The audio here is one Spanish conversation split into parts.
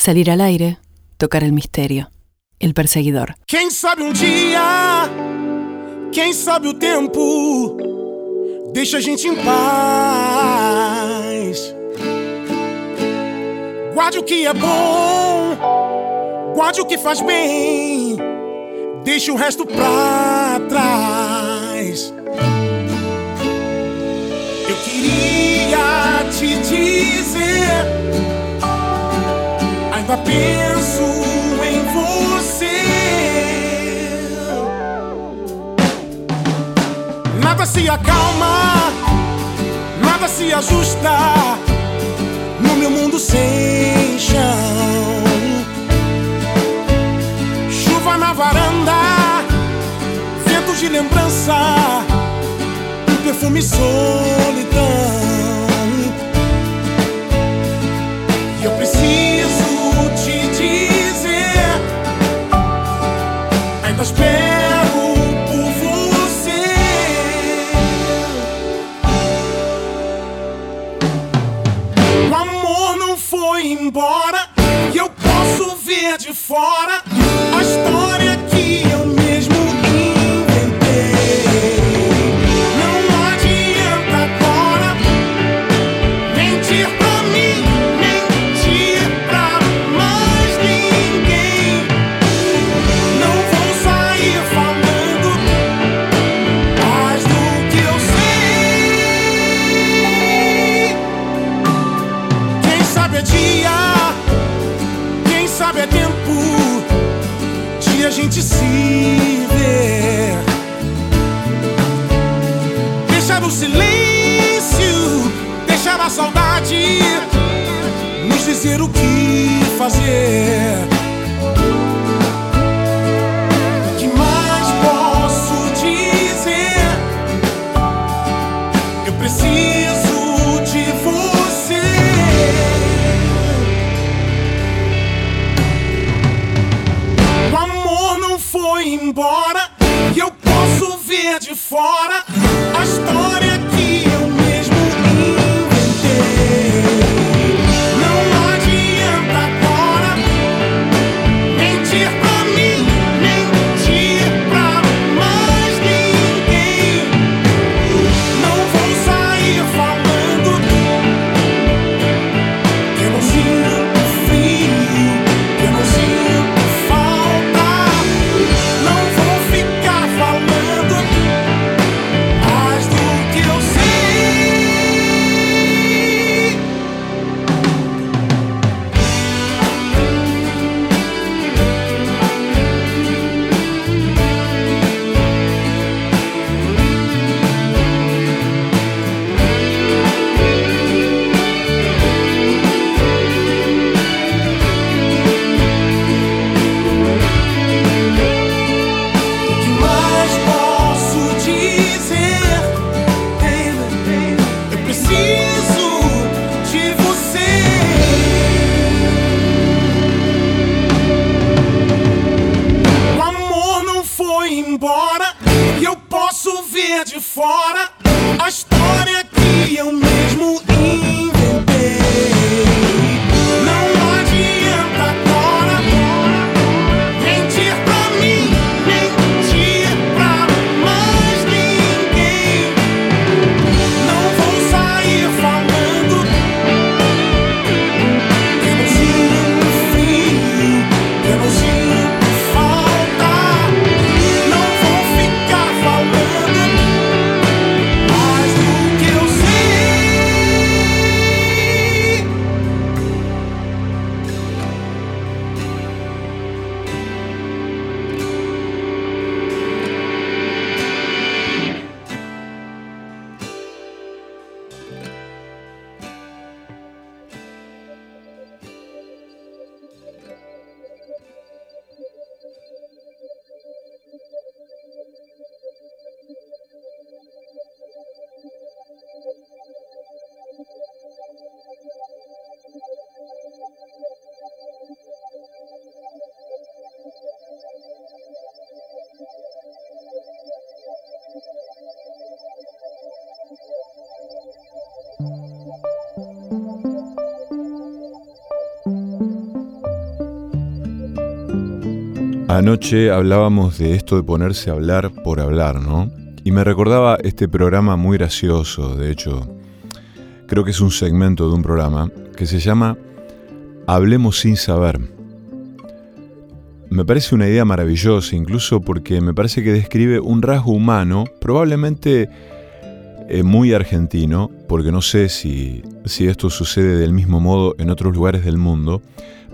Salir al aire, tocar el misterio. El perseguidor. Quem sabe um dia, quem sabe o tempo, deixa a gente em paz. Guarde o que é bom, guarde o que faz bem, deixe o resto pra trás. Eu queria te dizer, ainda penso em você. Nada se acalma, nada se ajusta no meu mundo sem chão. Chuva na varanda, vento de lembrança, um perfume solidão. E eu preciso fora sabe é tempo de a gente se ver. Deixar o silêncio, deixar a saudade, nos dizer o que fazer. Born. Fora Anoche hablábamos de esto de ponerse a hablar por hablar, ¿no? Y me recordaba este programa muy gracioso, de hecho, creo que es un segmento de un programa que se llama Hablemos sin saber. Me parece una idea maravillosa, incluso porque me parece que describe un rasgo humano, probablemente eh, muy argentino, porque no sé si, si esto sucede del mismo modo en otros lugares del mundo,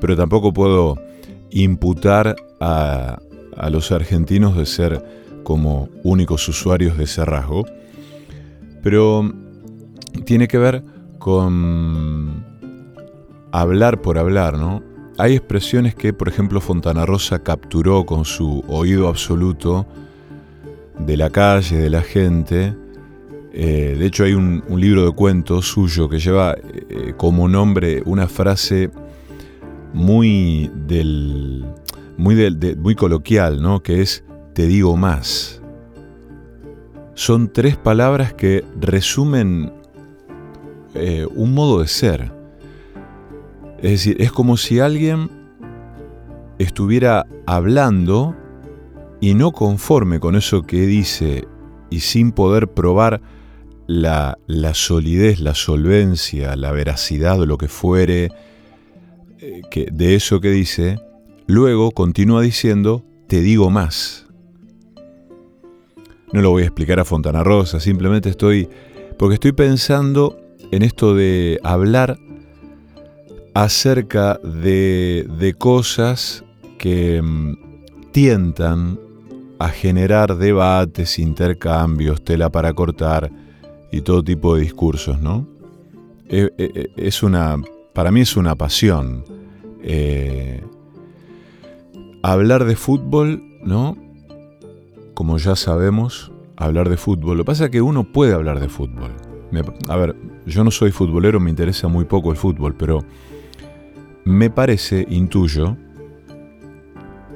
pero tampoco puedo imputar a, los argentinos de ser como únicos usuarios de ese rasgo, pero tiene que ver con hablar por hablar, ¿no? Hay expresiones que, por ejemplo, Fontana Rosa capturó con su oído absoluto de la calle, de la gente. Eh, de hecho, hay un, libro de cuentos suyo que lleva eh, como nombre una frase muy del muy, muy coloquial, ¿no? Que es te digo más. Son tres palabras que resumen eh, un modo de ser. Es decir, es como si alguien estuviera hablando y no conforme con eso que dice y sin poder probar la, la solidez, la solvencia, la veracidad o lo que fuere de eso que dice, Luego continúa diciendo, te digo más. No lo voy a explicar a Fontana Rosa, simplemente estoy, porque estoy pensando en esto de hablar acerca de, de cosas que mm, tientan a generar debates, intercambios, tela para cortar y todo tipo de discursos, ¿no? Eh, eh, es una, para mí es una pasión. Eh, hablar de fútbol, ¿no? Como ya sabemos, hablar de fútbol. Lo que pasa es que uno puede hablar de fútbol. a ver, yo no soy futbolero, me interesa muy poco el fútbol, pero me parece, intuyo,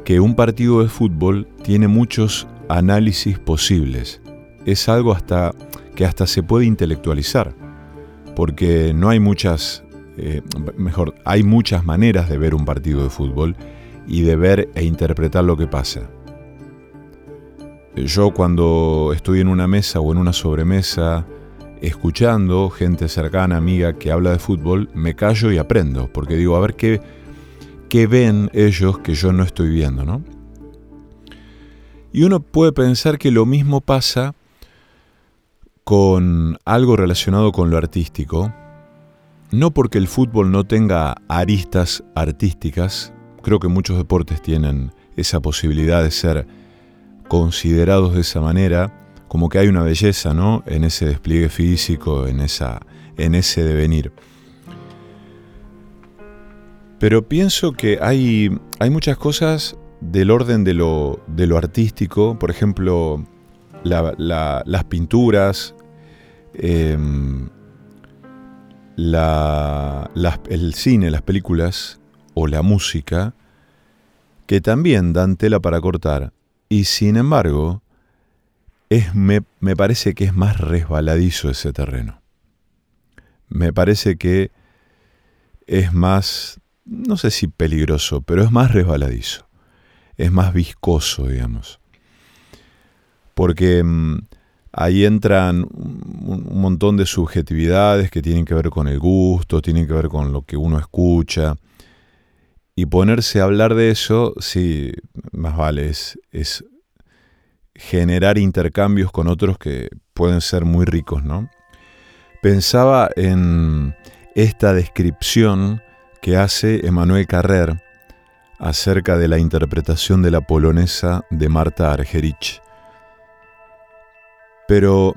que un partido de fútbol tiene muchos análisis posibles. Es algo hasta que hasta se puede intelectualizar, porque no hay muchas, eh, mejor, hay muchas maneras de ver un partido de fútbol y de ver e interpretar lo que pasa. Yo cuando estoy en una mesa o en una sobremesa escuchando gente cercana, amiga que habla de fútbol, me callo y aprendo, porque digo, a ver qué, qué ven ellos que yo no estoy viendo, ¿no? Y uno puede pensar que lo mismo pasa con algo relacionado con lo artístico, no porque el fútbol no tenga aristas artísticas, Creo que muchos deportes tienen esa posibilidad de ser considerados de esa manera, como que hay una belleza, ¿no? En ese despliegue físico, en, esa, en ese devenir. Pero pienso que hay, hay muchas cosas del orden de lo, de lo artístico, por ejemplo, las pinturas, em, el cine, las películas, o la música, que también dan tela para cortar, y sin embargo, es, me, me parece que es más resbaladizo ese terreno. Me parece que es más, no sé si peligroso, pero es más resbaladizo, es más viscoso, digamos. Porque mm, ahí entran un, montón de subjetividades que tienen que ver con el gusto, tienen que ver con lo que uno escucha, y ponerse a hablar de eso, sí, más vale, es, generar intercambios con otros que pueden ser muy ricos, ¿no? Pensaba en esta descripción que hace Emanuel Carrer acerca de la interpretación de la polonesa de Marta Argerich. Pero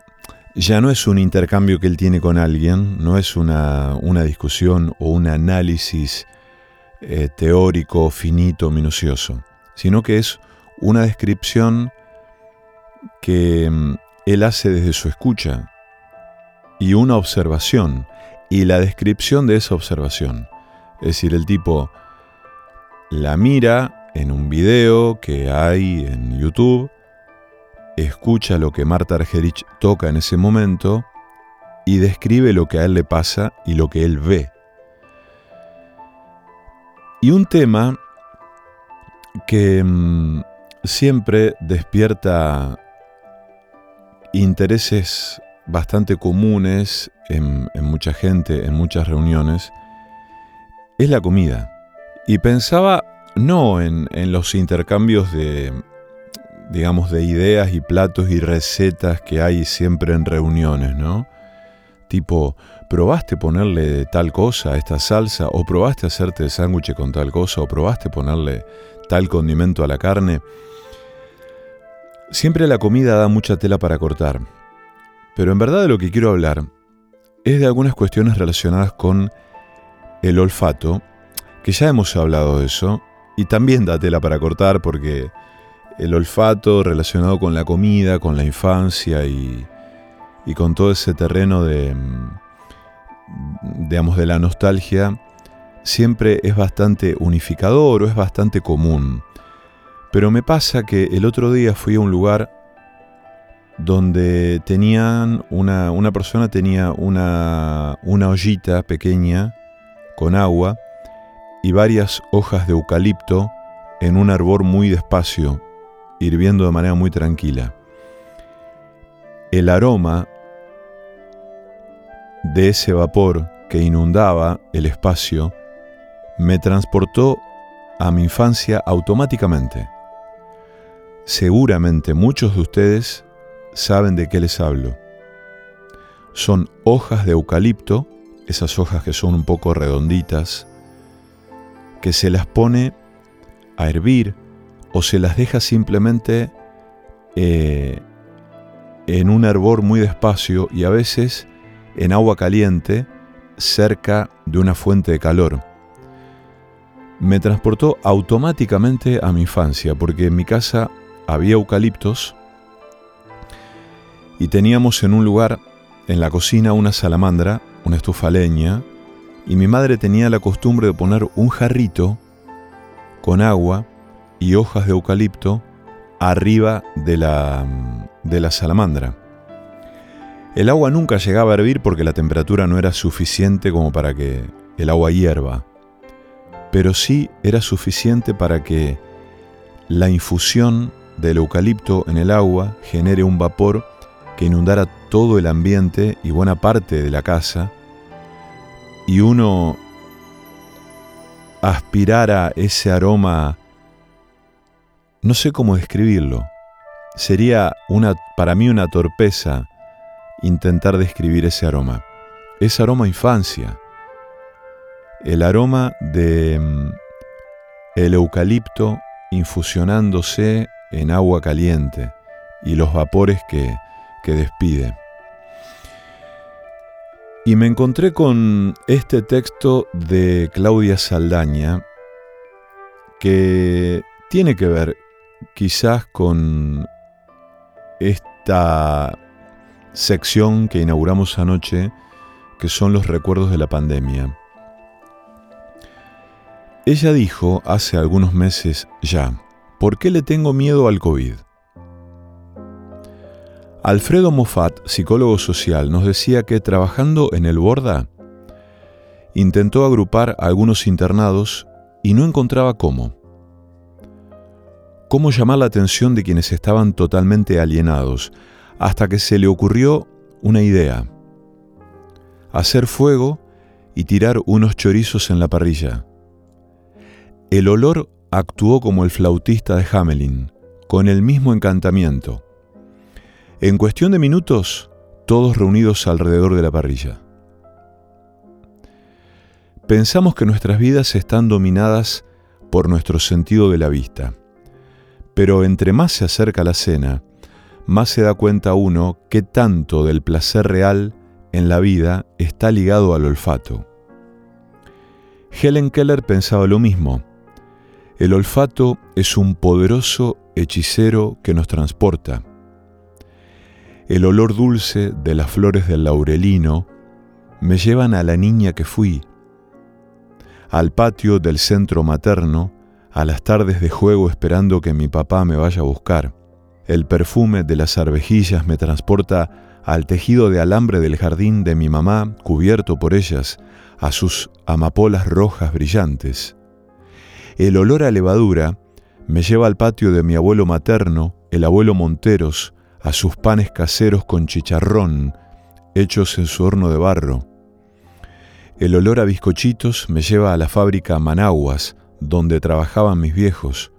ya no es un intercambio que él tiene con alguien, no es una, una discusión o un análisis eh, teórico, finito, minucioso, sino que es una descripción que mm, él hace desde su escucha y una observación y la descripción de esa observación. Es decir, el tipo la mira en un video que hay en YouTube, escucha lo que Marta Argerich toca en ese momento y describe lo que a él le pasa y lo que él ve. Y un tema que mm, siempre despierta intereses bastante comunes en, mucha gente, en muchas reuniones, es la comida. Y pensaba no en los intercambios de, digamos, de ideas y platos y recetas que hay siempre en reuniones, ¿no? Tipo, ¿probaste ponerle tal cosa a esta salsa? ¿O probaste hacerte el sándwich con tal cosa? ¿O probaste ponerle tal condimento a la carne? Siempre la comida da mucha tela para cortar. Pero en verdad de lo que quiero hablar es de algunas cuestiones relacionadas con el olfato, que ya hemos hablado de eso, y también da tela para cortar porque el olfato relacionado con la comida, con la infancia y, y con todo ese terreno de, mm, digamos, de la nostalgia, siempre es bastante unificador o es bastante común. Pero me pasa que el otro día fui a un lugar donde tenían una, una persona tenía una, una ollita pequeña con agua y varias hojas de eucalipto en un arbor muy despacio, hirviendo de manera muy tranquila. El aroma de ese vapor que inundaba el espacio me transportó a mi infancia automáticamente. Seguramente muchos de ustedes saben de qué les hablo. Son hojas de eucalipto, esas hojas que son un poco redonditas, que se las pone a hervir o se las deja simplemente eh, en un hervor muy despacio y a veces en agua caliente cerca de una fuente de calor. Me transportó automáticamente a mi infancia porque en mi casa había eucaliptos y teníamos en un lugar en la cocina una salamandra, una estufa leña, y mi madre tenía la costumbre de poner un jarrito con agua y hojas de eucalipto arriba de la, de la salamandra. El agua nunca llegaba a hervir porque la temperatura no era suficiente como para que el agua hierva, pero sí era suficiente para que la infusión del eucalipto en el agua genere un vapor que inundara todo el ambiente y buena parte de la casa, y uno aspirara ese aroma, no sé cómo describirlo, sería una, para mí una torpeza intentar describir ese aroma. Es aroma infancia, el aroma de mm, el eucalipto infusionándose en agua caliente y los vapores que, que despide. Y me encontré con este texto de Claudia Saldaña que tiene que ver quizás con esta sección que inauguramos anoche, que son los recuerdos de la pandemia. Ella dijo hace algunos meses ya, ¿por qué le tengo miedo al COVID? Alfredo Moffat, psicólogo social, nos decía que trabajando en el Borda, intentó agrupar a algunos internados y no encontraba cómo. Cómo llamar la atención de quienes estaban totalmente alienados, hasta que se le ocurrió una idea. Hacer fuego y tirar unos chorizos en la parrilla. El olor actuó como el flautista de Hamelin, con el mismo encantamiento. En cuestión de minutos, todos reunidos alrededor de la parrilla. Pensamos que nuestras vidas están dominadas por nuestro sentido de la vista, pero entre más se acerca la cena, más se da cuenta uno que tanto del placer real en la vida está ligado al olfato. Helen Keller pensaba lo mismo. El olfato es un poderoso hechicero que nos transporta el olor dulce de las flores del laurelino me llevan a la niña que fui, al patio del centro materno, a las tardes de juego esperando que mi papá me vaya a buscar. El perfume de las arvejillas me transporta al tejido de alambre del jardín de mi mamá cubierto por ellas, a sus amapolas rojas brillantes. El olor a levadura Me lleva al patio de mi abuelo materno, el abuelo Monteros, a sus panes caseros con chicharrón, hechos en su horno de barro. El olor a bizcochitos me lleva a la fábrica Managuas, donde trabajaban mis viejos.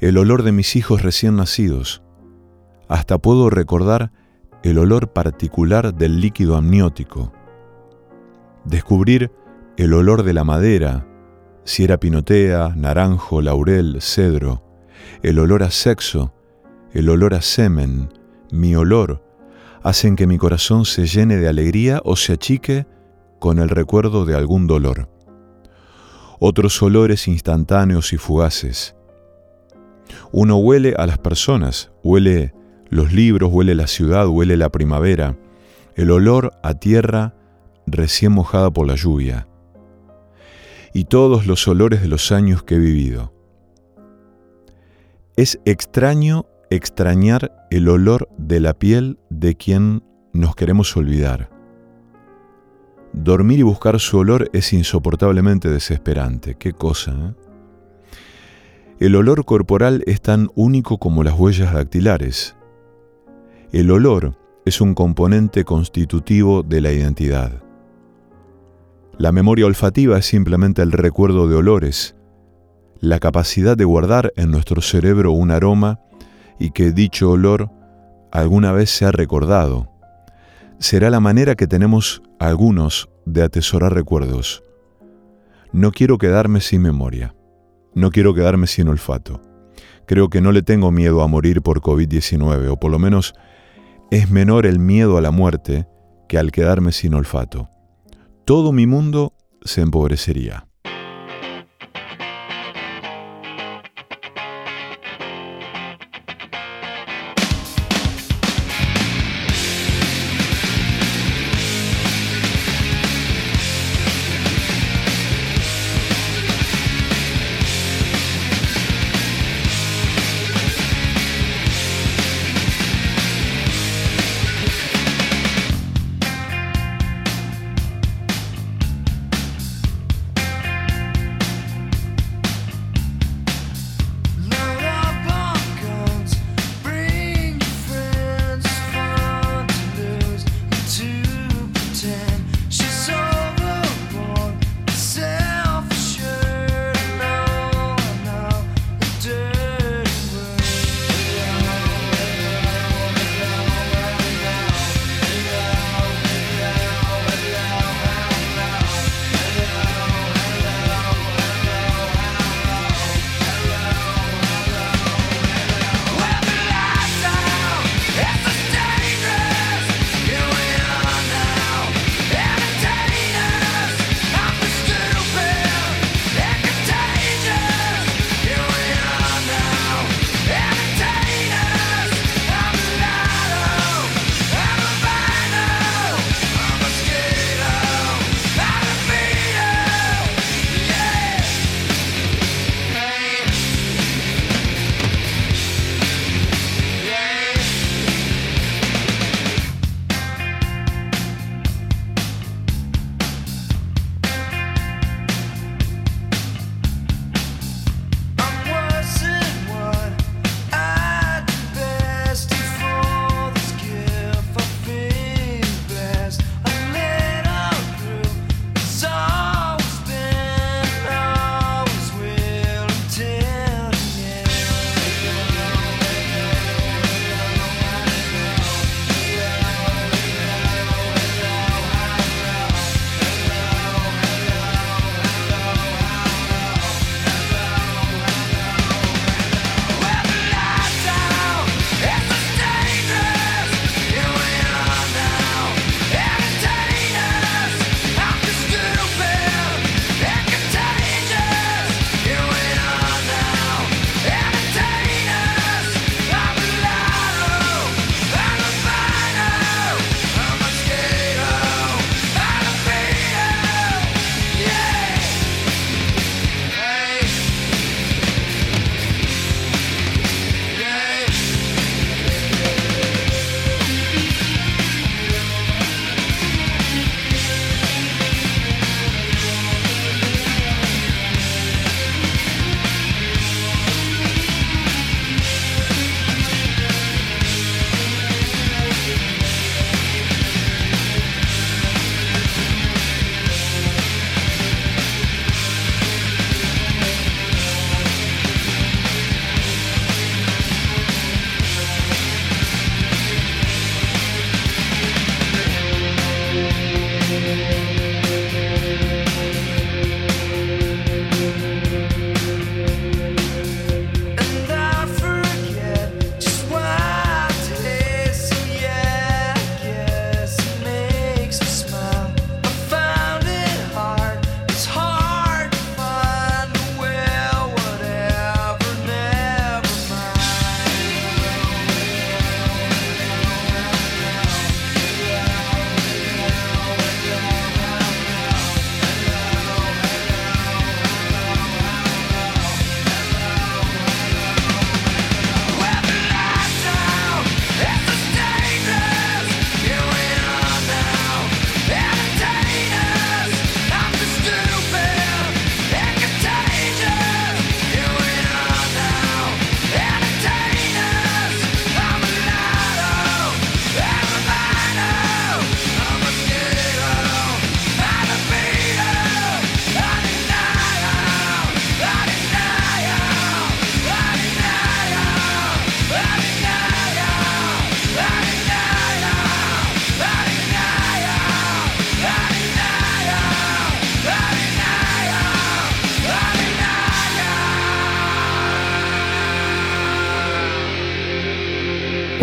El olor de mis hijos recién nacidos. Hasta puedo recordar el olor particular del líquido amniótico. Descubrir el olor de la madera, si era pinotea, naranjo, laurel, cedro, el olor a sexo, el olor a semen, mi olor, hacen que mi corazón se llene de alegría o se achique con el recuerdo de algún dolor. Otros olores instantáneos y fugaces. Uno huele a las personas, huele los libros, huele la ciudad, huele la primavera, el olor a tierra recién mojada por la lluvia y todos los olores de los años que he vivido. Es extraño extrañar el olor de la piel de quien nos queremos olvidar. Dormir y buscar su olor es insoportablemente desesperante. Qué cosa. ¿eh? El olor corporal es tan único como las huellas dactilares. El olor es un componente constitutivo de la identidad. La memoria olfativa es simplemente el recuerdo de olores, la capacidad de guardar en nuestro cerebro un aroma y que dicho olor alguna vez se ha recordado. Será la manera que tenemos algunos de atesorar recuerdos. No quiero quedarme sin memoria. No quiero quedarme sin olfato. Creo que no le tengo miedo a morir por COVID-19, o por lo menos es menor el miedo a la muerte que al quedarme sin olfato todo mi mundo se empobrecería.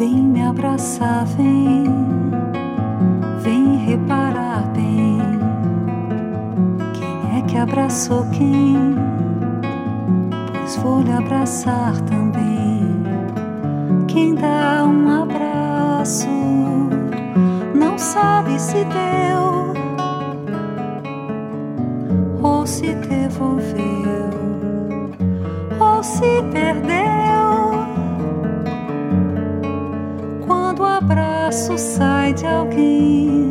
Vem me abraçar, vem, vem reparar bem. Quem é que abraçou quem? Pois vou lhe abraçar também. Quem dá um abraço não sabe se deu ou se devolveu ou se perdeu. Abraço sai de alguém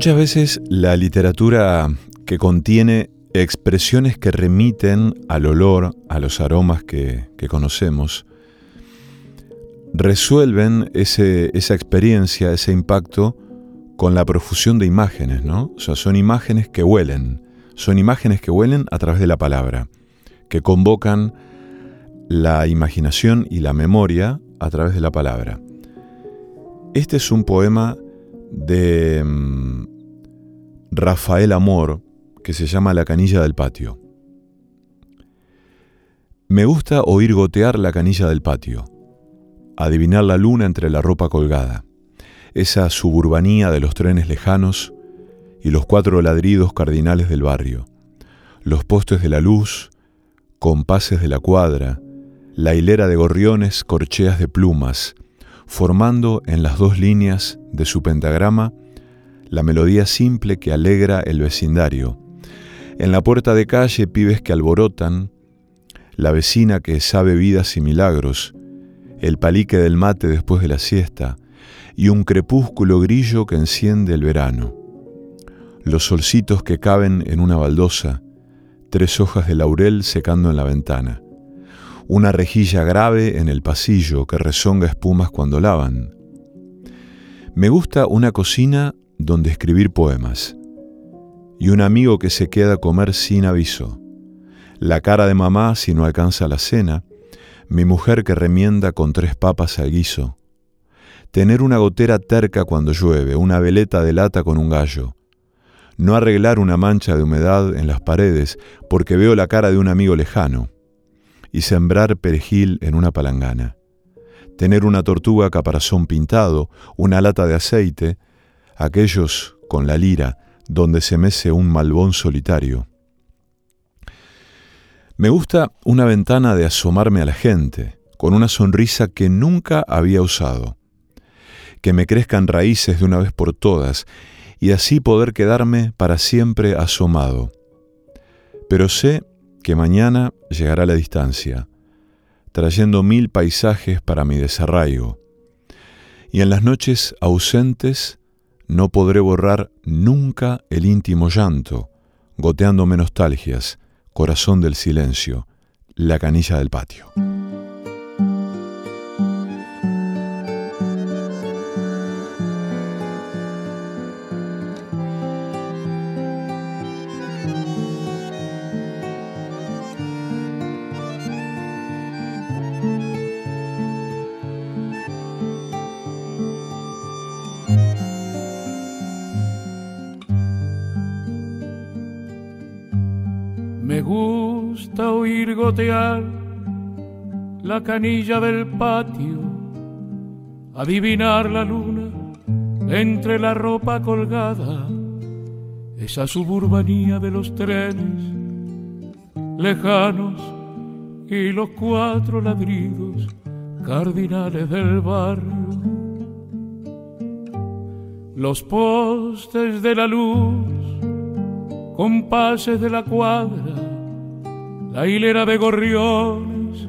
Muchas veces la literatura que contiene expresiones que remiten al olor, a los aromas que, conocemos, resuelven ese- esa experiencia, ese impacto, con la profusión de imágenes, ¿no? O sea, son imágenes que huelen, son imágenes que huelen a través de la palabra, que convocan la imaginación y la memoria a través de la palabra. Este es un poema de mm, Rafael Amor que se llama La canilla del patio. Me gusta oír gotear la canilla del patio, adivinar la luna entre la ropa colgada, esa suburbanía de los trenes lejanos y los cuatro ladridos cardinales del barrio, los postes de la luz, compases de la cuadra, la hilera de gorriones corcheas de plumas, formando en las dos líneas de su pentagrama la melodía simple que alegra el vecindario. En la puerta de calle pibes que alborotan, la vecina que sabe vidas y milagros, el palique del mate después de la siesta y un crepúsculo grillo que enciende el verano. Los solcitos que caben en una baldosa, tres hojas de laurel secando en la ventana, una rejilla grave en el pasillo que rezonga espumas cuando lavan. Me gusta una cocina donde escribir poemas. Y un amigo que se queda a comer sin aviso, la cara de mamá si no alcanza la cena, mi mujer que remienda con tres papas al guiso, tener una gotera terca cuando llueve, una veleta de lata con un gallo, no arreglar una mancha de humedad en las paredes porque veo la cara de un amigo lejano, y sembrar perejil en una palangana, tener una tortuga caparazón pintado, una lata de aceite, aquellos con la lira donde se mece un malbón solitario. Me gusta una ventana de asomarme a la gente, con una sonrisa que nunca había usado, que me crezcan raíces de una vez por todas y así poder quedarme para siempre asomado. Pero sé que mañana llegará la distancia, trayendo mil paisajes para mi desarraigo, y en las noches ausentes no podré borrar nunca el íntimo llanto, goteándome nostalgias, corazón del silencio, la canilla del patio. La canilla del patio, adivinar la luna entre la ropa colgada, esa suburbanía de los trenes lejanos y los cuatro ladridos cardinales del barrio. Los postes de la luz, compases de la cuadra, la hilera de gorriones,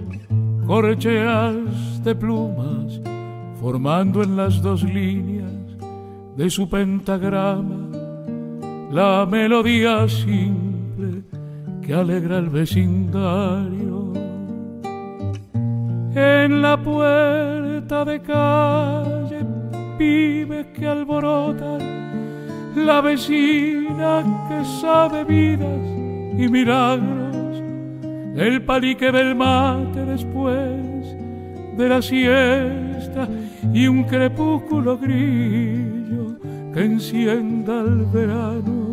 corcheas de plumas, formando en las dos líneas de su pentagrama la melodía simple que alegra el vecindario. En la puerta de calle, pibes que alborotan, la vecina que sabe vidas y milagros, el palique del mate después de la siesta y un crepúsculo grillo que encienda el verano.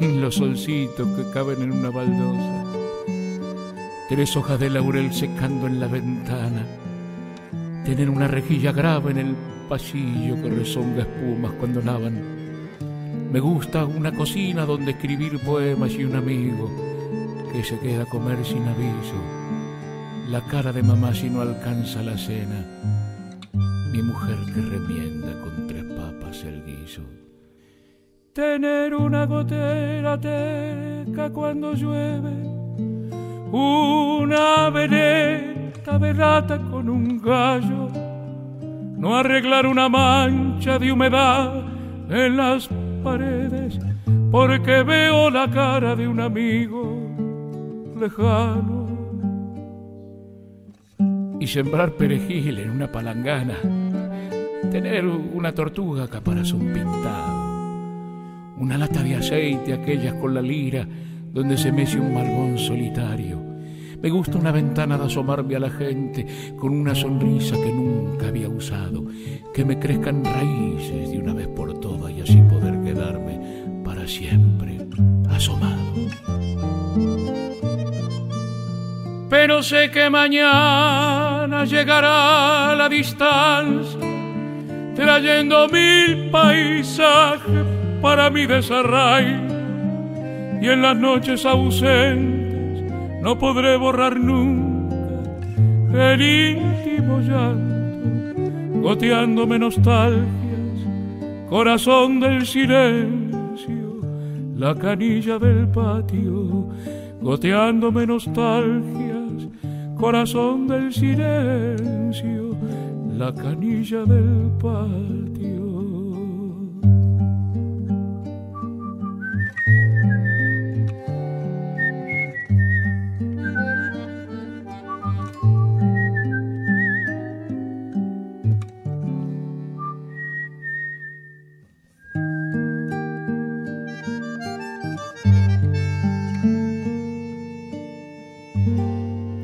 Los solcitos que caben en una baldosa, tres hojas de laurel secando en la ventana, tener una rejilla grave en el pasillo que rezonga espumas cuando lavan. Me gusta una cocina donde escribir poemas y un amigo que se queda a comer sin aviso. La cara de mamá si no alcanza la cena. Mi mujer que remienda con tres papas el guiso. Tener una gotera teca cuando llueve. Una veleta de rata con un gallo. No arreglar una mancha de humedad en las paredes porque veo la cara de un amigo lejano. Y sembrar perejil en una palangana, tener una tortuga caparazón pintado, una lata de aceite, aquellas con la lira donde se mece un malbón solitario. Me gusta una ventana de asomarme a la gente con una sonrisa que nunca había usado, que me crezcan raíces de una vez por todas y así poder quedarme para siempre pero sé que mañana llegará la distancia, trayendo mil paisajes para mi desarraigo, y en las noches ausentes no podré borrar nunca el íntimo llanto, goteándome nostalgias, corazón del silencio, la canilla del patio, goteándome nostalgias, corazón del silencio, la canilla del patio.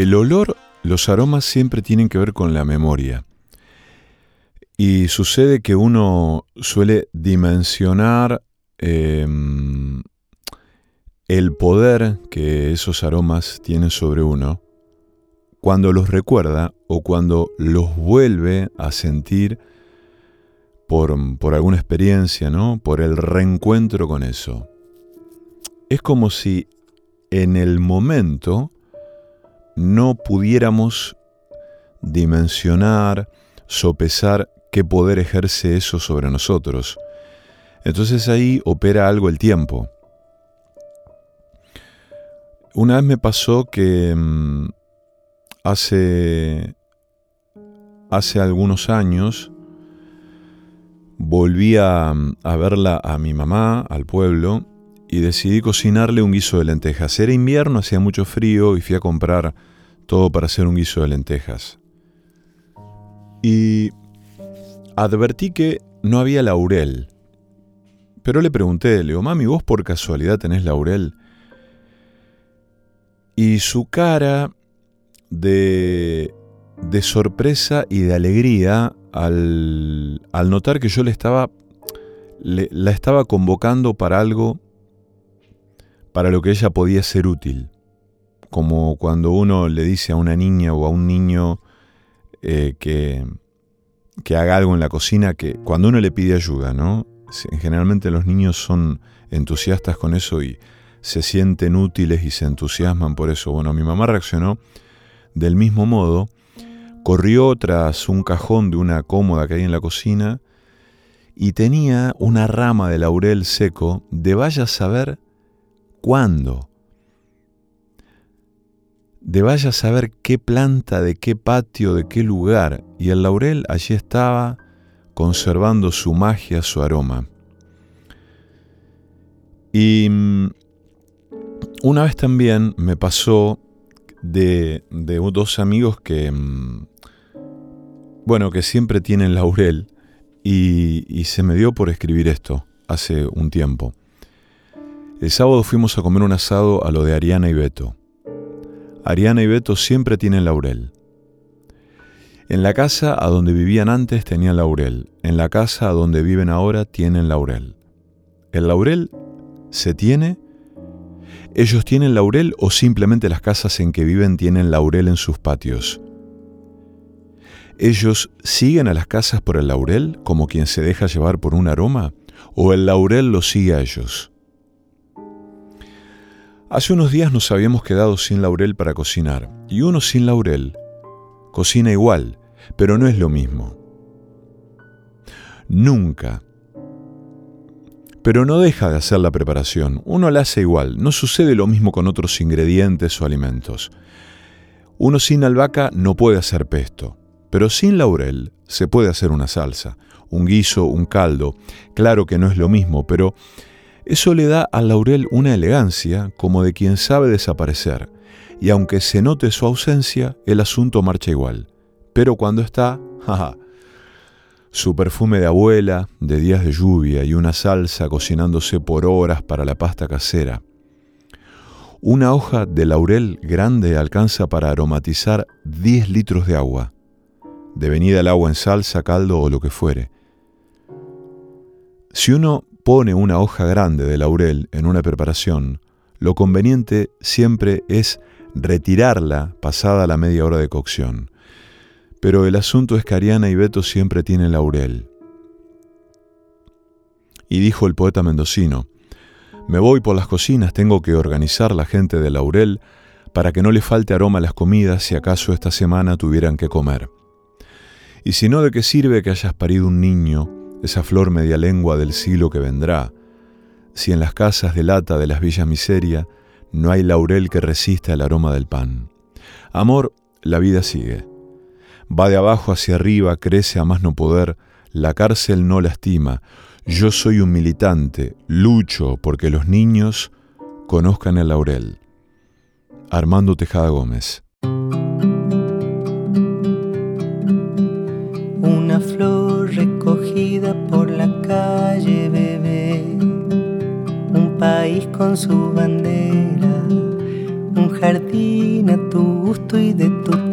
El olor, los aromas siempre tienen que ver con la memoria. Y sucede que uno suele dimensionar em, el poder que esos aromas tienen sobre uno cuando los recuerda o cuando los vuelve a sentir por, por alguna experiencia, ¿no? Por el reencuentro con eso. Es como si en el momento no pudiéramos dimensionar, sopesar qué poder ejerce eso sobre nosotros. Entonces ahí opera algo el tiempo. Una vez me pasó que mm, hace, hace algunos años volví a, a verla a mi mamá, al pueblo, y decidí cocinarle un guiso de lentejas. Era invierno, hacía mucho frío y fui a comprar todo para hacer un guiso de lentejas. Y advertí que no había laurel. Pero le pregunté, le digo, mami, ¿vos por casualidad tenés laurel? Y su cara de, de sorpresa y de alegría al, al notar que yo le estaba, la estaba convocando para algo para lo que ella podía ser útil. Como cuando uno le dice a una niña o a un niño eh, que, que haga algo en la cocina, que cuando uno le pide ayuda, ¿no? Generalmente los niños son entusiastas con eso y se sienten útiles y se entusiasman por eso. Bueno, mi mamá reaccionó del mismo modo, corrió tras un cajón de una cómoda que hay en la cocina y tenía una rama de laurel seco de vaya a saber cuándo. De vaya a saber qué planta, de qué patio, de qué lugar, y el laurel allí estaba conservando su magia, su aroma. Y mm, una vez también me pasó de, de dos amigos que, mm, bueno, que siempre tienen laurel, y, y se me dio por escribir esto hace un tiempo. El sábado fuimos a comer un asado a lo de Ariana y Beto. Ariana y Beto siempre tienen laurel. En la casa a donde vivían antes tenían laurel. En la casa a donde viven ahora tienen laurel. ¿El laurel se tiene? ¿Ellos tienen laurel o simplemente las casas en que viven tienen laurel en sus patios? ¿Ellos siguen a las casas por el laurel como quien se deja llevar por un aroma? ¿O el laurel los sigue a ellos? Hace unos días nos habíamos quedado sin laurel para cocinar, y uno sin laurel cocina igual, pero no es lo mismo. Nunca. Pero no deja de hacer la preparación, uno la hace igual, no sucede lo mismo con otros ingredientes o alimentos. Uno sin albahaca no puede hacer pesto, pero sin laurel se puede hacer una salsa, un guiso, un caldo. Claro que no es lo mismo, pero eso le da al laurel una elegancia como de quien sabe desaparecer, y aunque se note su ausencia, el asunto marcha igual. Pero cuando está, jaja, su perfume de abuela, de días de lluvia y una salsa cocinándose por horas para la pasta casera. Una hoja de laurel grande alcanza para aromatizar 10 litros de agua, devenida el agua en salsa, caldo o lo que fuere. Si uno pone una hoja grande de laurel en una preparación, lo conveniente siempre es retirarla pasada la media hora de cocción. Pero el asunto es que Ariana y Beto siempre tienen laurel. Y dijo el poeta mendocino, me voy por las cocinas, tengo que organizar la gente de laurel para que no le falte aroma a las comidas si acaso esta semana tuvieran que comer. Y si no, ¿de qué sirve que hayas parido un niño esa flor media lengua del siglo que vendrá, si en las casas de lata de las villas miseria no hay laurel que resista el aroma del pan. Amor, la vida sigue. Va de abajo hacia arriba, crece a más no poder, la cárcel no lastima. Yo soy un militante, lucho porque los niños conozcan el laurel. Armando Tejada Gómez. País con su bandera. Un jardín a tu gusto y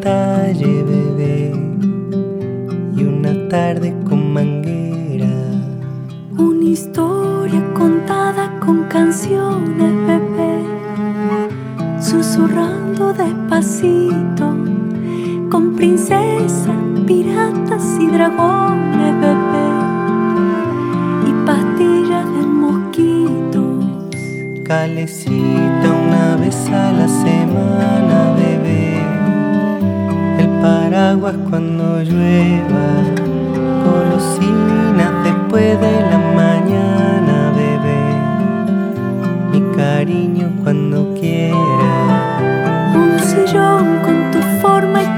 talle, bebé, y una tarde con manguera. Una historia contada con canciones, bebé, susurrando despacito, con princesas, piratas y dragones, bebé, y pastillas de. Calecita una vez a la semana, bebé. El paraguas cuando llueva, golosinas después de la mañana, bebé. Mi cariño cuando quiera. Un sillón con tu forma y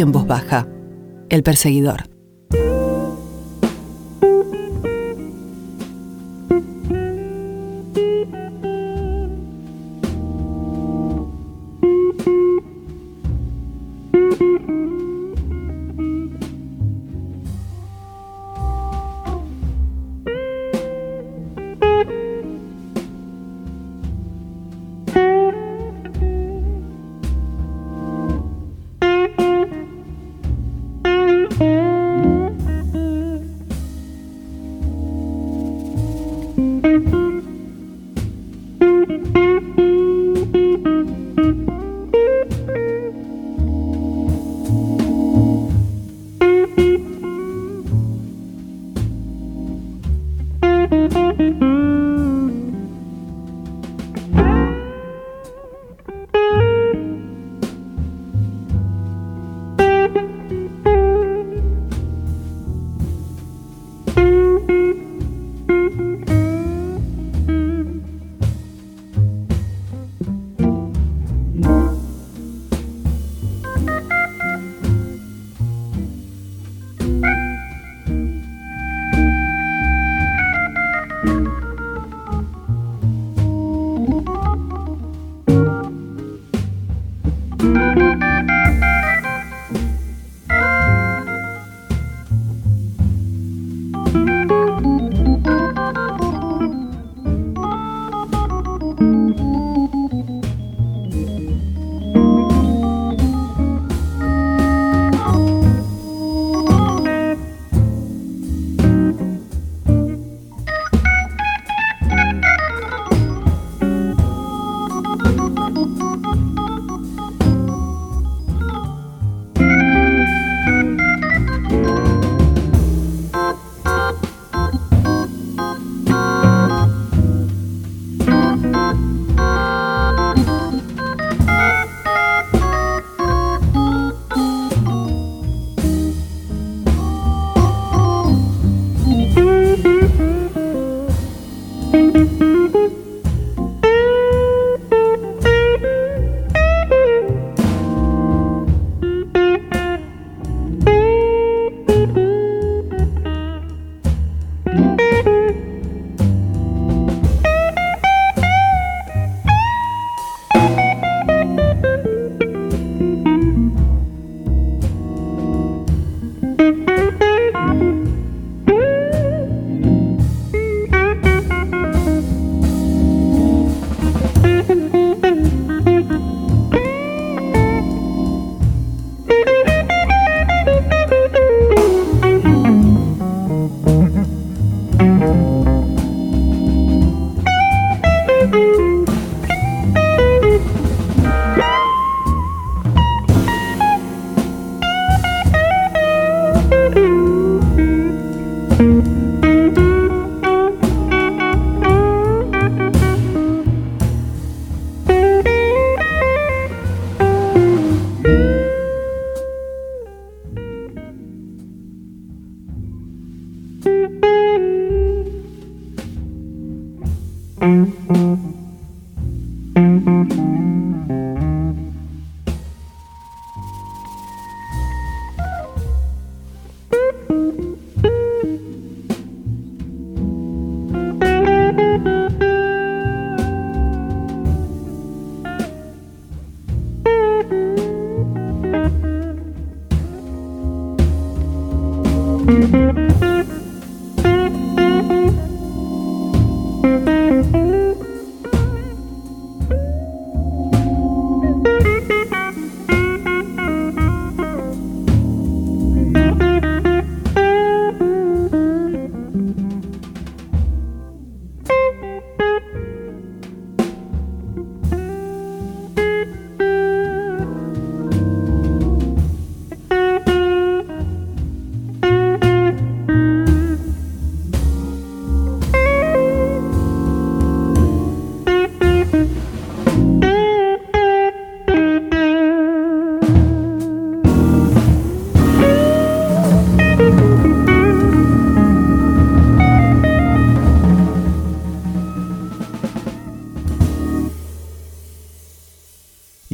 en voz baja. El perseguidor.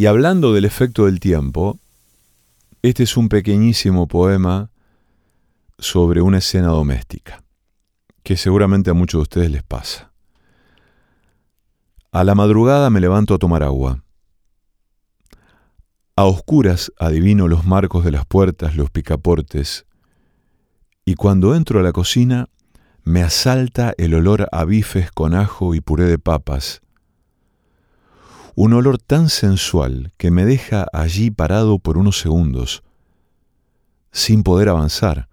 Hablando del efecto del tiempo, este es un pequeñísimo poema sobre una escena doméstica, que seguramente a muchos de ustedes les pasa. A la madrugada me levanto a tomar agua. A oscuras adivino los marcos de las puertas, los picaportes, y cuando entro a la cocina me asalta el olor a bifes con ajo y puré de papas, un olor tan sensual que me deja allí parado por unos segundos, sin poder avanzar.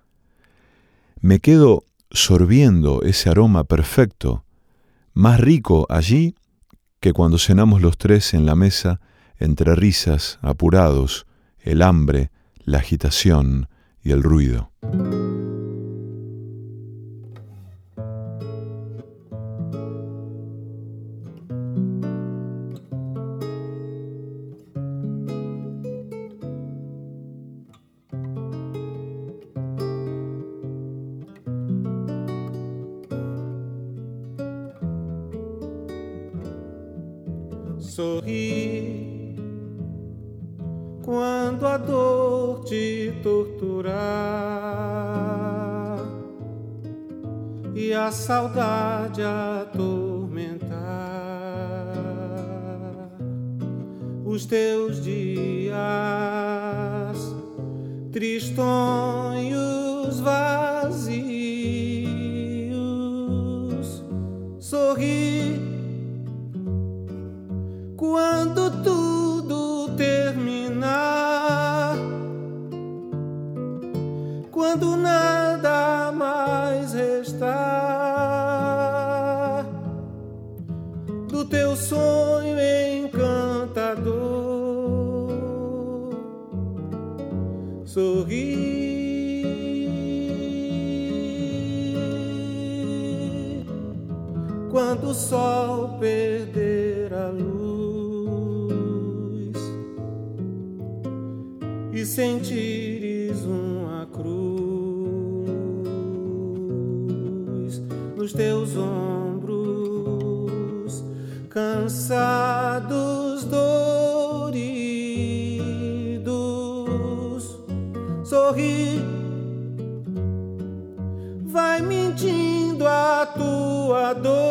Me quedo sorbiendo ese aroma perfecto, más rico allí que cuando cenamos los tres en la mesa entre risas, apurados, el hambre, la agitación y el ruido. Cansados, doridos, sorri. Vai mentindo a tua dor.